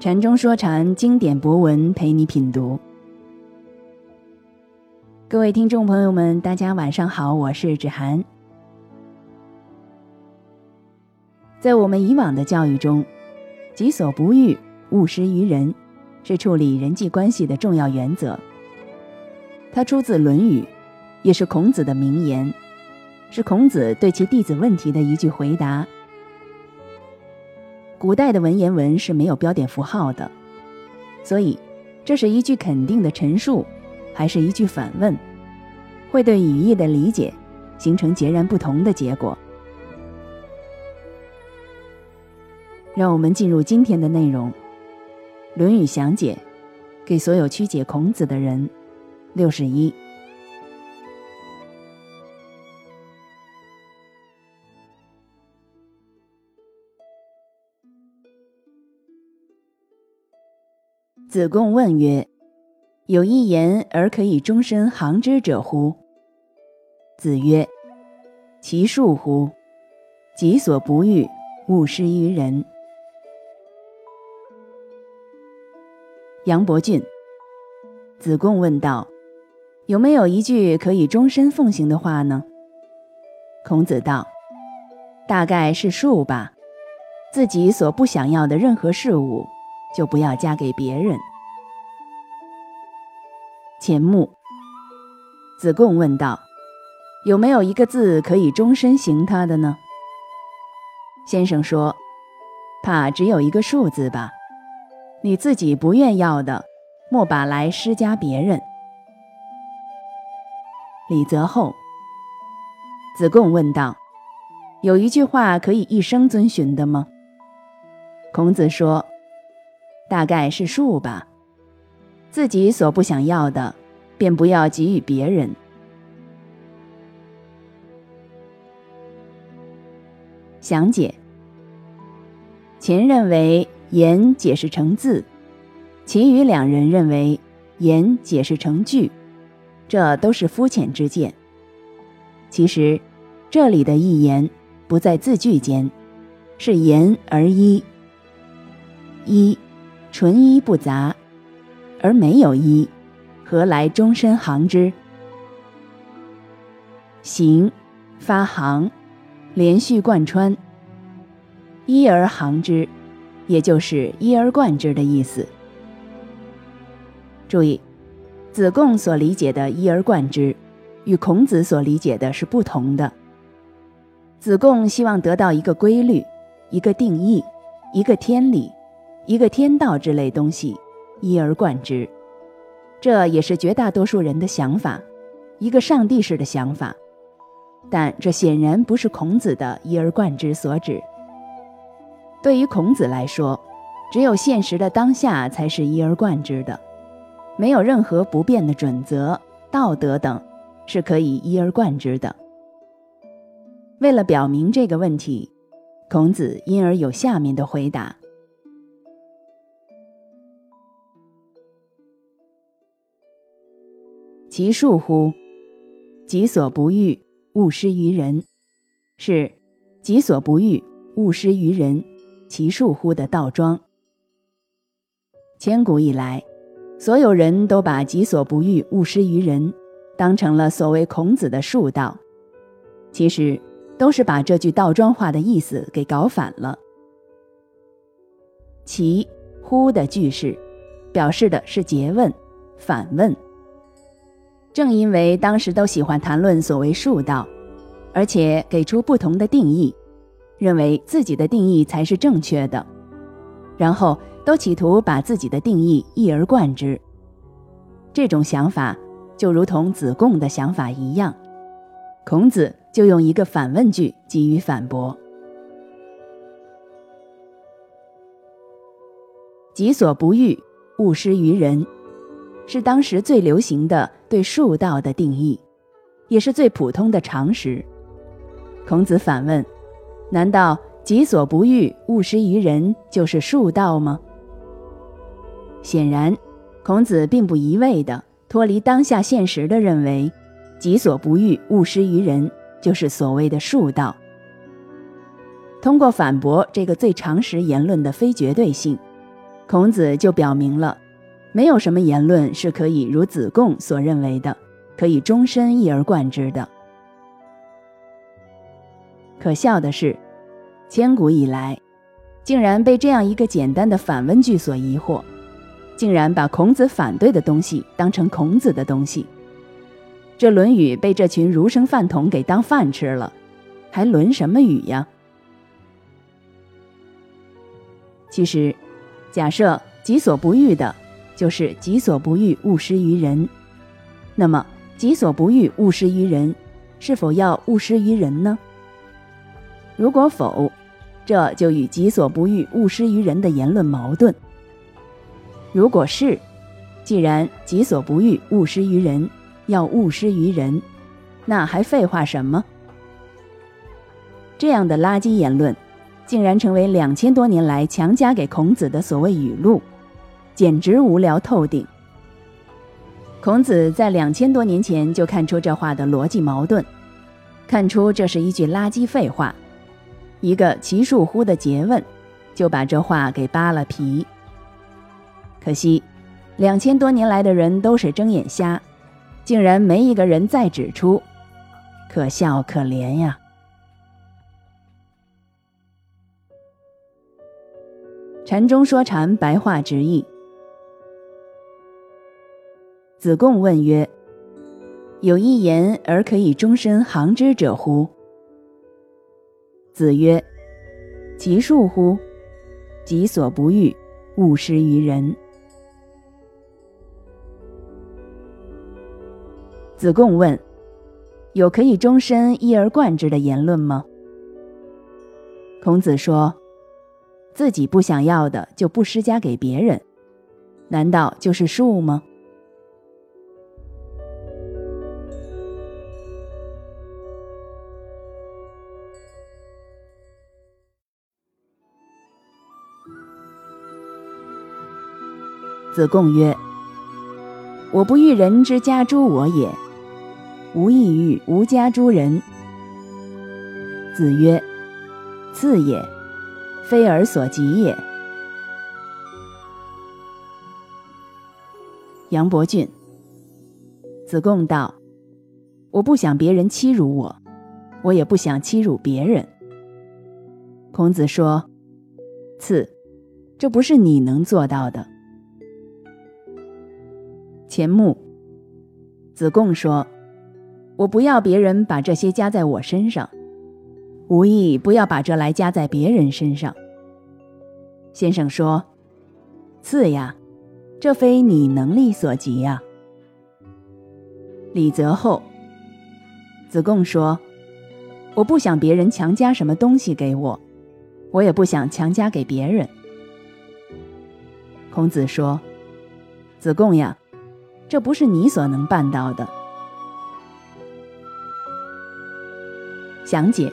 禅中说禅，经典博文陪你品读。各位听众朋友们，大家晚上好，我是芷涵。在我们以往的教育中，“己所不欲，勿施于人”是处理人际关系的重要原则。它出自《论语》，也是孔子的名言，是孔子对其弟子问题的一句回答。古代的文言文是没有标点符号的，所以这是一句肯定的陈述，还是一句反问，会对语义的理解形成截然不同的结果。让我们进入今天的内容，《论语详解》，给所有曲解孔子的人，六十一。子贡问曰：“有一言而可以终身行之者乎？”子曰：“其恕乎！己所不欲，勿施于人。”杨伯峻，子贡问道：“有没有一句可以终身奉行的话呢？”孔子道：“大概是恕吧。自己所不想要的任何事物。”就不要嫁给别人。钱穆，子贡问道：“有没有一个字可以终身行他的呢？”先生说：“怕只有一个数字吧。你自己不愿要的，莫把来施加别人。”李泽厚，子贡问道：“有一句话可以一生遵循的吗？”孔子说。大概是数吧，自己所不想要的，便不要给予别人。详解：秦认为言解释成字，其余两人认为言解释成句，这都是肤浅之见。其实，这里的一言不在字句间，是言而一，一。纯一不杂，而没有一，何来终身行之？行，发行，连续贯穿，一而行之，也就是一而贯之的意思。注意，子贡所理解的一而贯之，与孔子所理解的是不同的。子贡希望得到一个规律，一个定义，一个天理。一个天道之类东西，一而贯之，这也是绝大多数人的想法，一个上帝式的想法。但这显然不是孔子的一而贯之所指。对于孔子来说，只有现实的当下才是一而贯之的，没有任何不变的准则、道德等是可以一而贯之的。为了表明这个问题，孔子因而有下面的回答。其恕乎？己所不欲，勿施于人。是己所不欲，勿施于人。其恕乎的倒装。千古以来，所有人都把己所不欲，勿施于人，当成了所谓孔子的恕道。其实，都是把这句倒装话的意思给搞反了。其乎的句式，表示的是诘问、反问。正因为当时都喜欢谈论所谓术道，而且给出不同的定义，认为自己的定义才是正确的，然后都企图把自己的定义一而贯之。这种想法就如同子贡的想法一样，孔子就用一个反问句给予反驳：“己所不欲，勿施于人。”是当时最流行的对术道的定义，也是最普通的常识。孔子反问：“难道己所不欲，勿施于人，就是术道吗？”显然，孔子并不一味地脱离当下现实的认为，己所不欲，勿施于人，就是所谓的术道。通过反驳这个最常识言论的非绝对性，孔子就表明了，没有什么言论是可以如子贡所认为的，可以终身一而贯之的。可笑的是，千古以来，竟然被这样一个简单的反问句所疑惑，竟然把孔子反对的东西当成孔子的东西。这《论语》被这群儒生饭桶给当饭吃了，还论什么语呀？其实，假设己所不欲的，就是己所不欲，勿施于人。那么，己所不欲，勿施于人，是否要勿施于人呢？如果否，这就与己所不欲，勿施于人的言论矛盾。如果是，既然己所不欲，勿施于人，要勿施于人，那还废话什么？这样的垃圾言论。竟然成为两千多年来强加给孔子的所谓语录，简直无聊透顶。孔子在两千多年前就看出这话的逻辑矛盾，看出这是一句垃圾废话，一个奇数乎的诘问，就把这话给扒了皮。可惜，两千多年来的人都是睁眼瞎，竟然没一个人再指出，可笑可怜呀。禅中说禅，白话直译。子贡问曰：“有一言而可以终身行之者乎？”子曰：“其恕乎？己所不欲，勿施于人。”子贡问：“有可以终身一而贯之的言论吗？”孔子说。自己不想要的就不施加给别人，难道就是术吗？子贡曰：“我不欲人之家诸我也，无异欲无家诸人。”子曰：“次也。”非尔所及也。杨伯峻，子贡道：“我不想别人欺辱我，我也不想欺辱别人。”孔子说：“次，这不是你能做到的。”钱穆，子贡说：“我不要别人把这些加在我身上。”无意不要把这来加在别人身上。先生说：“次呀，这非你能力所及呀。”李泽厚，子贡说：“我不想别人强加什么东西给我，我也不想强加给别人。”孔子说：“子贡呀，这不是你所能办到的。”详解。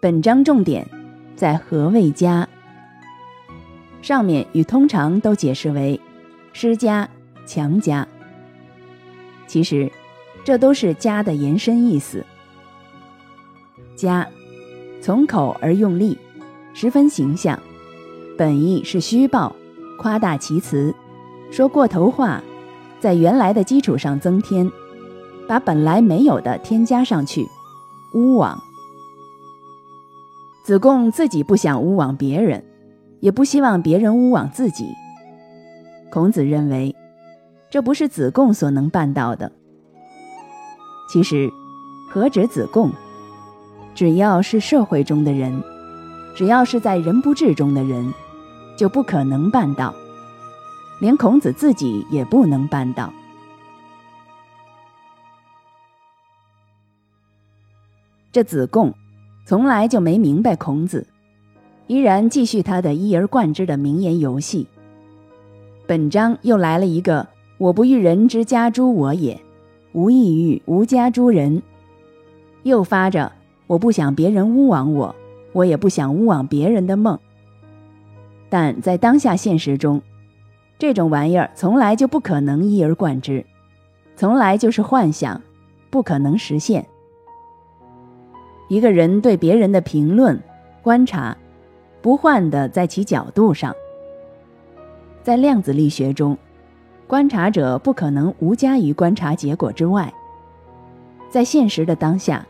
本章重点在“何谓家”，上面与通常都解释为施加、强加。其实，这都是“家”的延伸意思。家，从口而用力，十分形象，本意是虚报、夸大其词，说过头话，在原来的基础上增添，把本来没有的添加上去，诬枉。子贡自己不想诬枉别人，也不希望别人诬枉自己。孔子认为，这不是子贡所能办到的。其实，何止子贡，只要是社会中的人，只要是在人不治中的人，就不可能办到，连孔子自己也不能办到。这子贡。从来就没明白孔子，依然继续他的一而贯之的名言游戏。本章又来了一个“我不欲人之家诸我也，无异欲无家诸人”，又发着“我不想别人诬枉我，我也不想诬枉别人的梦”。但在当下现实中，这种玩意儿从来就不可能一而贯之，从来就是幻想，不可能实现。一个人对别人的评论、观察，不换的在其角度上，在量子力学中，观察者不可能无加于观察结果之外。在现实的当下，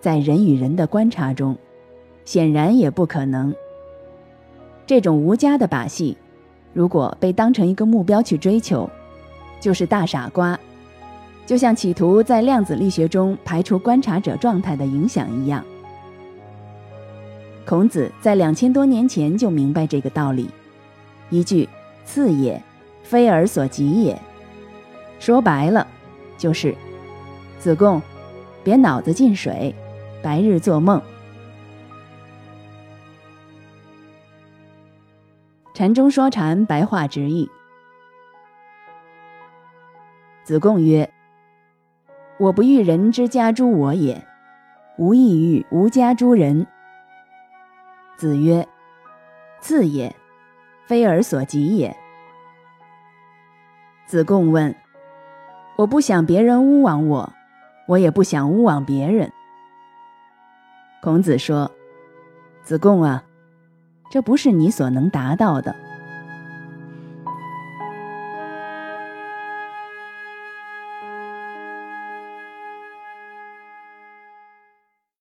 在人与人的观察中，显然也不可能。这种无加的把戏，如果被当成一个目标去追求，就是大傻瓜。就像企图在量子力学中排除观察者状态的影响一样。孔子在两千多年前就明白这个道理。一句“次也，非尔所及也”，说白了，就是子贡，别脑子进水，白日做梦。禅中说禅，白话直译。子贡曰：“我不欲人之家诸我也，无异于吾家诸人。”子曰：“次也，非尔所及也。”子贡问：“我不想别人污枉我，我也不想污枉别人。”孔子说：“子贡啊，这不是你所能达到的。”